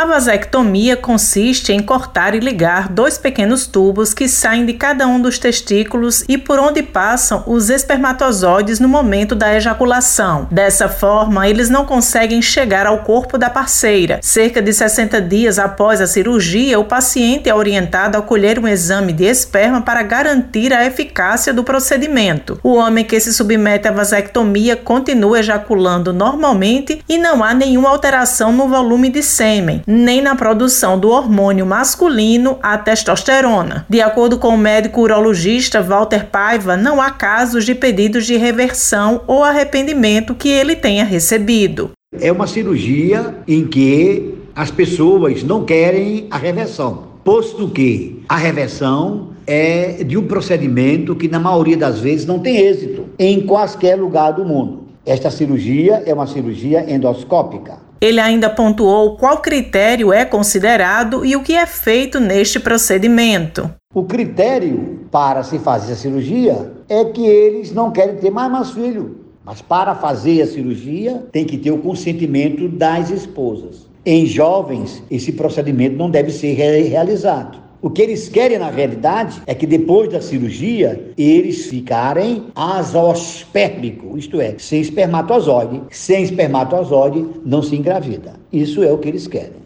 A vasectomia consiste em cortar e ligar dois pequenos tubos que saem de cada um dos testículos e por onde passam os espermatozoides no momento da ejaculação. Dessa forma, eles não conseguem chegar ao corpo da parceira. Cerca de 60 dias após a cirurgia, o paciente é orientado a colher um exame de esperma para garantir a eficácia do procedimento. O homem que se submete à vasectomia continua ejaculando normalmente e não há nenhuma alteração no volume de sêmen nem na produção do hormônio masculino, a testosterona. De acordo com o médico urologista Walter Paiva, não há casos de pedidos de reversão ou arrependimento que ele tenha recebido. É uma cirurgia em que as pessoas não querem a reversão, posto que a reversão é de um procedimento que, na maioria das vezes, não tem êxito em qualquer lugar do mundo. Esta cirurgia é uma cirurgia endoscópica. Ele ainda pontuou qual critério é considerado e o que é feito neste procedimento. O critério para se fazer a cirurgia é que eles não querem ter mais mais filho. Mas para fazer a cirurgia tem que ter o consentimento das esposas. Em jovens, esse procedimento não deve ser realizado. O que eles querem, na realidade, é que depois da cirurgia, eles ficarem azospérmico, isto é, sem espermatozoide. Sem espermatozoide, não se engravida. Isso é o que eles querem.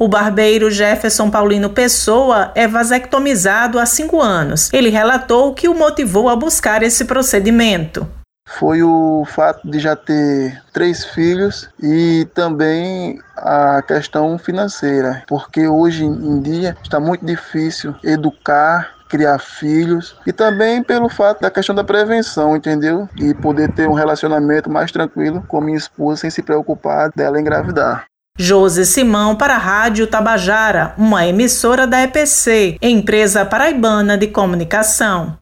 O barbeiro Jefferson Paulino Pessoa é vasectomizado há cinco anos. Ele relatou o que o motivou a buscar esse procedimento foi o fato de já ter três filhos e também a questão financeira, porque hoje em dia está muito difícil educar criar filhos e também pelo fato da questão da prevenção, entendeu? E poder ter um relacionamento mais tranquilo com minha esposa sem se preocupar dela engravidar. José Simão para a Rádio Tabajara, uma emissora da EPC, empresa paraibana de comunicação.